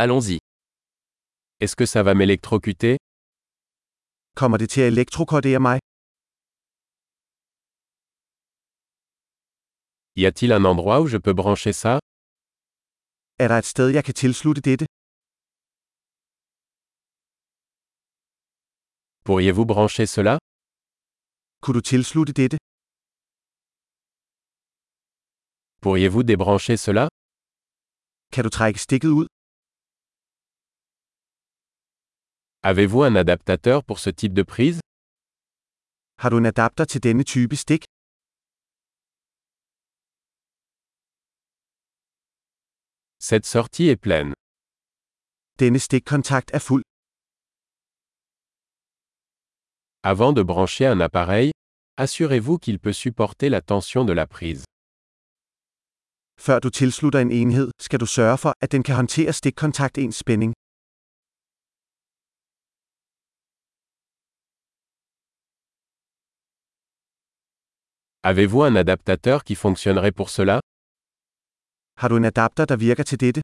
Allons-y. Est-ce que ça va m'électrocuter? Kommer det til at elektrokordere mig? Y a-t-il un endroit où je peux brancher ça? Er der et sted, jeg kan tilslutte dette? Pourriez-vous brancher cela? Kunne du tilslutte dette? Pourriez-vous débrancher cela? Kan du trække stikket ud? Avez-vous un adaptateur pour ce type de prise? Har du en adapter til denne type stik? Cette sortie est pleine. Denne stikkontakt er fuld. Avant de brancher un appareil, assurez-vous qu'il peut supporter la tension de la prise. Før du tilslutter en enhed, skal du sørge for, at den kan håndtere stikkontaktens spænding. Avez-vous un adaptateur qui fonctionnerait pour cela? Har du en adapter, der virker til dette?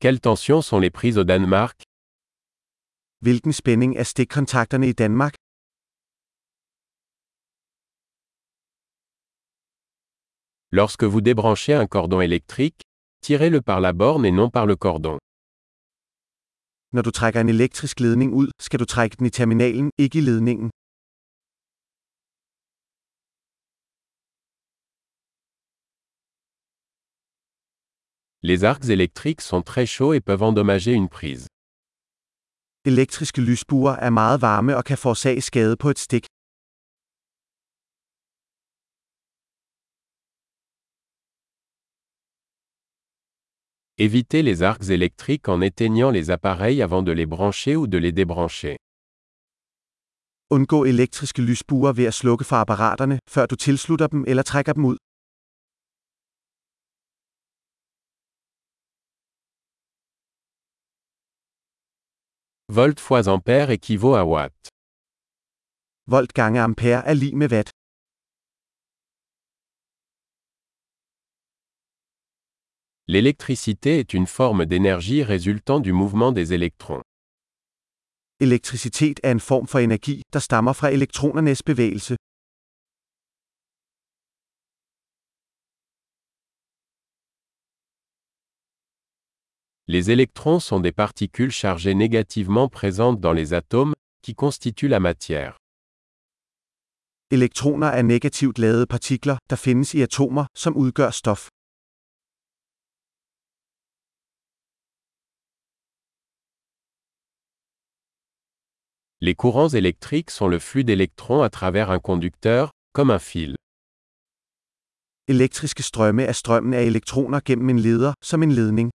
Quelles tensions sont les prises au Danemark? Hvilken spænding er stikkontakterne i Danmark? Lorsque vous débranchez un cordon électrique, tirez-le par la borne et non par le cordon. Når du trækker en elektrisk ledning ud, skal du trække den i terminalen, ikke i ledningen. Les arcs électriques sont très chauds et peuvent endommager une prise. Elektriske lysbuer er meget varme og kan forårsage skade på et stik. Évitez les arcs électriques en éteignant les appareils avant de les brancher ou de les débrancher. Undgå elektriske lysbuer ved at slukke for apparaterne, før du tilslutter dem eller trækker dem ud. Volt fois ampère équivaut à watt. Volt gange ampere er lig med watt. L'électricité est une forme d'énergie résultant du mouvement des électrons. Elektricitet er en form for energi, der stammer fra elektronernes bevægelse. Les électrons sont des particules chargées négativement présentes dans les atomes, qui constituent la matière. Elektroner er negativt ladede partikler, der findes i atomer, som udgør stof. Les courants électriques sont le flux d'électrons à travers un conducteur, comme un fil. Elektriske strømme er strømmen af elektroner gennem en leder, som en ledning.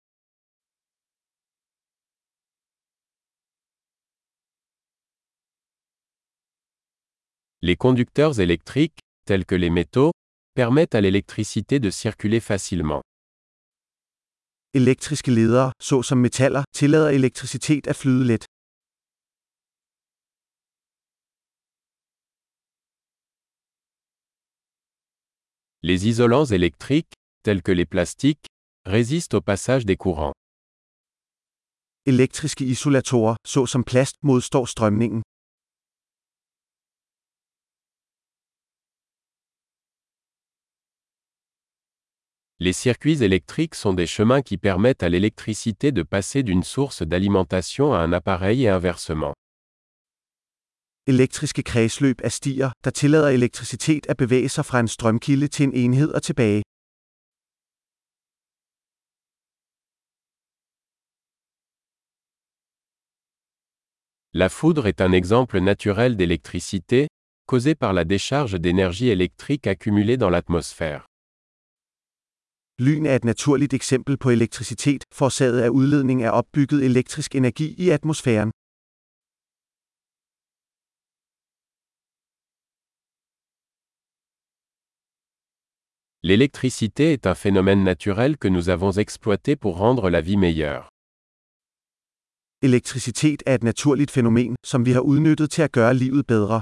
Les conducteurs électriques, tels que les métaux, permettent à l'électricité de circuler facilement. Elektriske ledere, såsom metaller, tillader elektricitet at flyde let. Les isolants électriques, tels que les plastiques, résistent au passage des courants. Elektriske isolatorer, såsom plast, modstår strømningen. Les circuits électriques sont des chemins qui permettent à l'électricité de passer d'une source d'alimentation à un appareil et inversement. Elektriske kredsløb er stier, der tillader elektricitet at bevæge sig fra en strømkilde til en enhed og tilbage. La foudre est un exemple naturel d'électricité, causée par la décharge d'énergie électrique accumulée dans l'atmosphère. Lyn er et naturligt eksempel på elektricitet, forårsaget af udledning af opbygget elektrisk energi i atmosfæren. L'électricité est un phénomène naturel que nous avons exploité pour rendre la vie meilleure. Elektricitet er et naturligt fænomen, som vi har udnyttet til at gøre livet bedre.